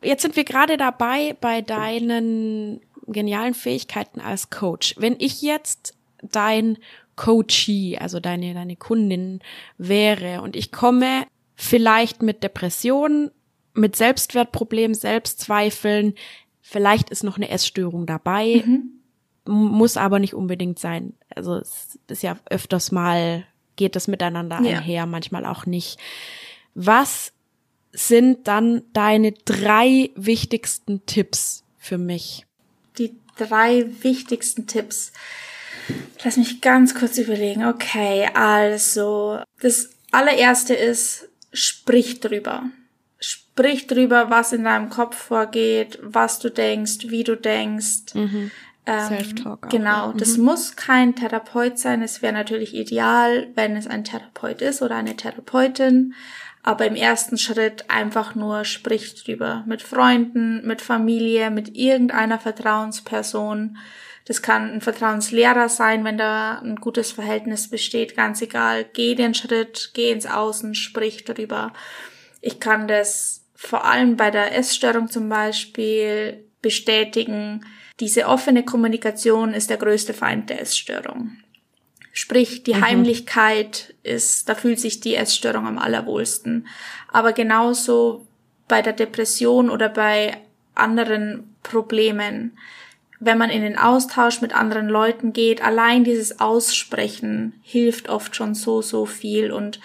Jetzt sind wir gerade dabei bei deinen genialen Fähigkeiten als Coach. Wenn ich jetzt dein Coachee, also deine, deine Kundin wäre und ich komme vielleicht mit Depressionen, mit Selbstwertproblemen, Selbstzweifeln, vielleicht ist noch eine Essstörung dabei, mhm. muss aber nicht unbedingt sein. Also es ist ja öfters mal, geht das miteinander ja. einher, manchmal auch nicht. Was sind dann deine drei wichtigsten Tipps für mich? Die drei wichtigsten Tipps. Lass mich ganz kurz überlegen. Okay, also das allererste ist, sprich drüber. Sprich drüber, was in deinem Kopf vorgeht, was du denkst, wie du denkst. Mhm. Ähm, Self-Talk. Genau, mhm. das muss kein Therapeut sein. Es wäre natürlich ideal, wenn es ein Therapeut ist oder eine Therapeutin. Aber im ersten Schritt einfach nur sprich drüber. Mit Freunden, mit Familie, mit irgendeiner Vertrauensperson das kann ein Vertrauenslehrer sein, wenn da ein gutes Verhältnis besteht, ganz egal. Geh den Schritt, geh ins Außen, sprich darüber. Ich kann das vor allem bei der Essstörung zum Beispiel bestätigen. Diese offene Kommunikation ist der größte Feind der Essstörung. Sprich, die mhm. Heimlichkeit ist, da fühlt sich die Essstörung am allerwohlsten. Aber genauso bei der Depression oder bei anderen Problemen, wenn man in den Austausch mit anderen Leuten geht, allein dieses Aussprechen hilft oft schon so, so viel und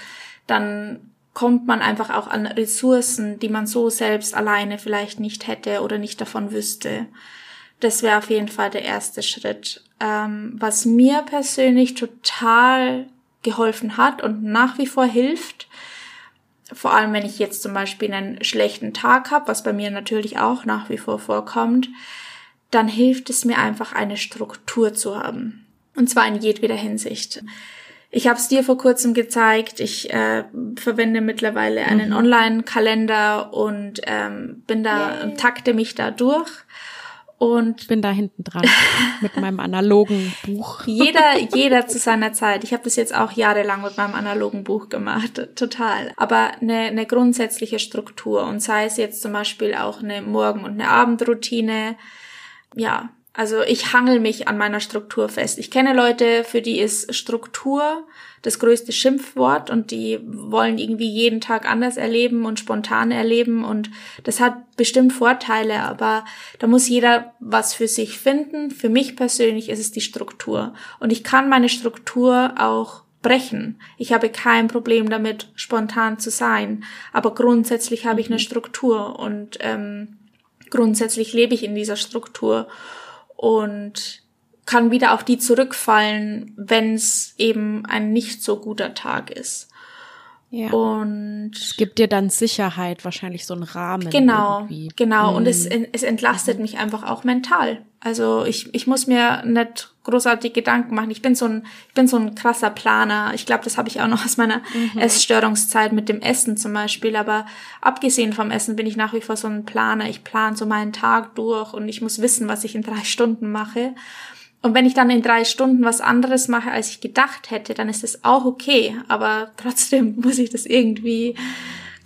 dann kommt man einfach auch an Ressourcen, die man so selbst alleine vielleicht nicht hätte oder nicht davon wüsste. Das wäre auf jeden Fall der erste Schritt. Ähm, was mir persönlich total geholfen hat und nach wie vor hilft, vor allem wenn ich jetzt zum Beispiel einen schlechten Tag habe, was bei mir natürlich auch nach wie vor vorkommt, dann hilft es mir einfach eine Struktur zu haben. Und zwar in jedweder Hinsicht. Ich habe es dir vor kurzem gezeigt. Ich äh, verwende mittlerweile einen mhm. Online-Kalender und ähm, bin da Yay. takte mich da durch. Und bin da hinten dran mit meinem analogen Buch. Jeder, jeder zu seiner Zeit. Ich habe das jetzt auch jahrelang mit meinem analogen Buch gemacht, total. Aber eine, eine grundsätzliche Struktur und sei es jetzt zum Beispiel auch eine Morgen- und eine Abendroutine. Ja, also ich hangel mich an meiner Struktur fest. Ich kenne Leute, für die ist Struktur das größte Schimpfwort und die wollen irgendwie jeden Tag anders erleben und spontan erleben und das hat bestimmt Vorteile, aber da muss jeder was für sich finden. Für mich persönlich ist es die Struktur und ich kann meine Struktur auch brechen. Ich habe kein Problem damit, spontan zu sein, aber grundsätzlich habe ich eine mhm. Struktur und ähm, grundsätzlich lebe ich in dieser Struktur und kann wieder auf die zurückfallen, wenn es eben ein nicht so guter Tag ist. Ja. Und es gibt dir dann Sicherheit, wahrscheinlich so einen Rahmen. Genau, irgendwie. genau. Mhm. Und es, mhm. es entlastet mich einfach auch mental. Also ich, ich muss mir nicht großartig Gedanken machen. Ich bin so ein, ich bin so ein krasser Planer. Ich glaube, das habe ich auch noch aus meiner mhm. Essstörungszeit mit dem Essen zum Beispiel. Aber abgesehen vom Essen bin ich nach wie vor so ein Planer. Ich plane so meinen Tag durch und ich muss wissen, was ich in drei Stunden mache. Und wenn ich dann in drei Stunden was anderes mache, als ich gedacht hätte, dann ist das auch okay. Aber trotzdem muss ich das irgendwie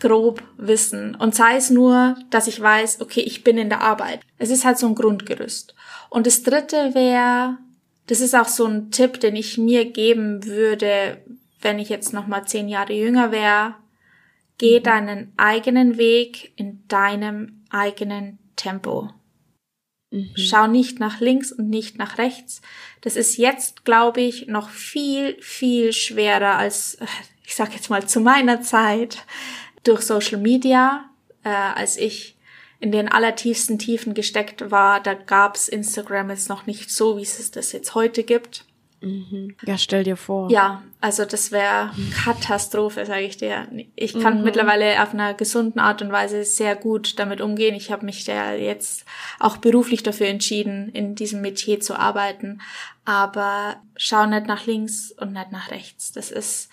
grob wissen. Und sei es nur, dass ich weiß, okay, ich bin in der Arbeit. Es ist halt so ein Grundgerüst. Und das dritte wäre, das ist auch so ein Tipp, den ich mir geben würde, wenn ich jetzt nochmal zehn Jahre jünger wäre. Geh deinen eigenen Weg in deinem eigenen Tempo. Mhm. Schau nicht nach links und nicht nach rechts. Das ist jetzt, glaube ich, noch viel, viel schwerer als, ich sag jetzt mal, zu meiner Zeit durch Social Media, äh, als ich in den allertiefsten Tiefen gesteckt war. Da gab's Instagram jetzt noch nicht so, wie es das jetzt heute gibt. Mhm. Ja, stell dir vor. Ja, also das wäre Katastrophe, sage ich dir. Ich kann mhm. mittlerweile auf einer gesunden Art und Weise sehr gut damit umgehen. Ich habe mich da jetzt auch beruflich dafür entschieden, in diesem Metier zu arbeiten. Aber schau nicht nach links und nicht nach rechts. Das ist,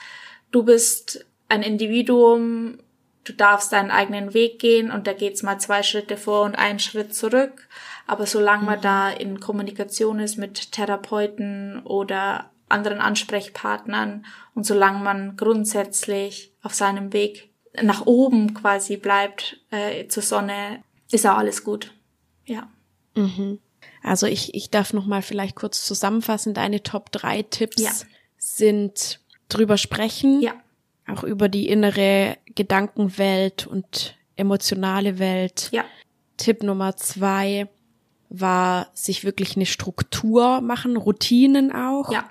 du bist ein Individuum, du darfst deinen eigenen Weg gehen und da geht's mal zwei Schritte vor und einen Schritt zurück. Aber solange man mhm. da in Kommunikation ist mit Therapeuten oder anderen Ansprechpartnern und solange man grundsätzlich auf seinem Weg nach oben quasi bleibt äh, zur Sonne, ist auch alles gut. Ja. Mhm. Also ich, ich darf noch mal vielleicht kurz zusammenfassen. Deine Top 3 Tipps ja. sind drüber sprechen. Ja. Auch über die innere Gedankenwelt und emotionale Welt. Ja. Tipp Nummer zwei, war sich wirklich eine Struktur machen, Routinen auch. Ja.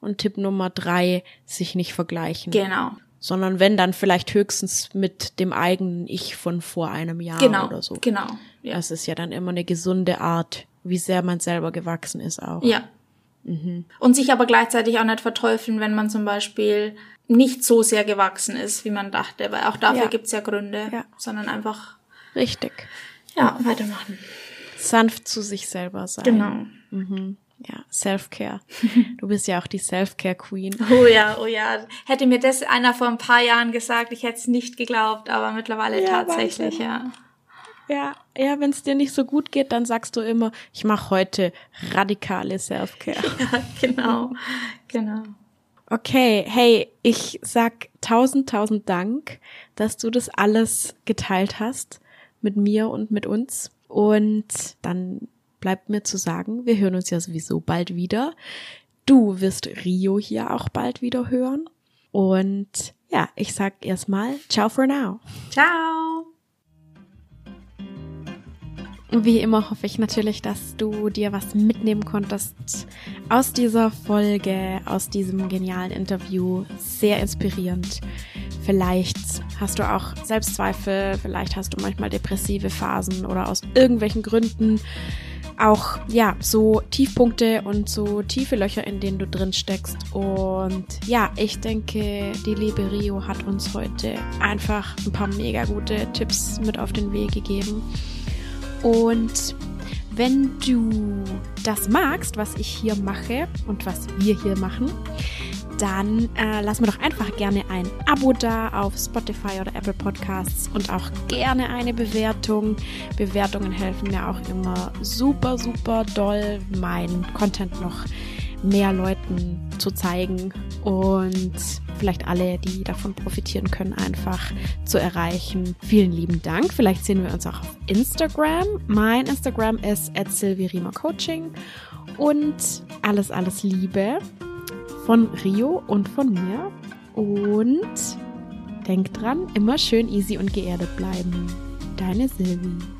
Und Tipp Nummer drei, sich nicht vergleichen. Genau. Sondern wenn dann vielleicht höchstens mit dem eigenen Ich von vor einem Jahr genau, oder so. Genau. Ja. Das ist ja dann immer eine gesunde Art, wie sehr man selber gewachsen ist auch. Ja. Mhm. Und sich aber gleichzeitig auch nicht verteufeln, wenn man zum Beispiel nicht so sehr gewachsen ist, wie man dachte, weil auch dafür ja. gibt's ja Gründe, ja. sondern einfach. Richtig. Ja, weitermachen sanft zu sich selber sein. Genau. Mhm. Ja, Self-Care. Du bist ja auch die Self-Care-Queen. Oh ja, oh ja. Hätte mir das einer vor ein paar Jahren gesagt, ich hätte es nicht geglaubt, aber mittlerweile ja, tatsächlich, ja. Ja, ja, wenn es dir nicht so gut geht, dann sagst du immer, ich mache heute radikale Self-Care. Ja, genau, genau. Okay, hey, ich sag tausend, tausend Dank, dass du das alles geteilt hast mit mir und mit uns. Und dann bleibt mir zu sagen, wir hören uns ja sowieso bald wieder. du wirst Rio hier auch bald wieder hören. Und ja, ich sag erstmal ciao for now. Ciao. Wie immer hoffe ich natürlich, dass du dir was mitnehmen konntest aus dieser Folge, aus diesem genialen Interview. Sehr inspirierend. Vielleicht hast du auch Selbstzweifel, vielleicht hast du manchmal depressive Phasen oder aus irgendwelchen Gründen auch ja so Tiefpunkte und so tiefe Löcher, in denen du drin steckst. Und ja, ich denke, die liebe Rio hat uns heute einfach ein paar mega gute Tipps mit auf den Weg gegeben. Und wenn du das magst, was ich hier mache und was wir hier machen, dann äh, lass mir doch einfach gerne ein Abo da auf Spotify oder Apple Podcasts und auch gerne eine Bewertung. Bewertungen helfen mir auch immer super, super doll, meinen Content noch mehr Leuten zu zeigen und vielleicht alle, die davon profitieren können, einfach zu erreichen. Vielen lieben Dank. Vielleicht sehen wir uns auch auf Instagram. Mein Instagram ist at Coaching und alles, alles Liebe von Rio und von mir. Und denk dran, immer schön easy und geerdet bleiben. Deine Silvi.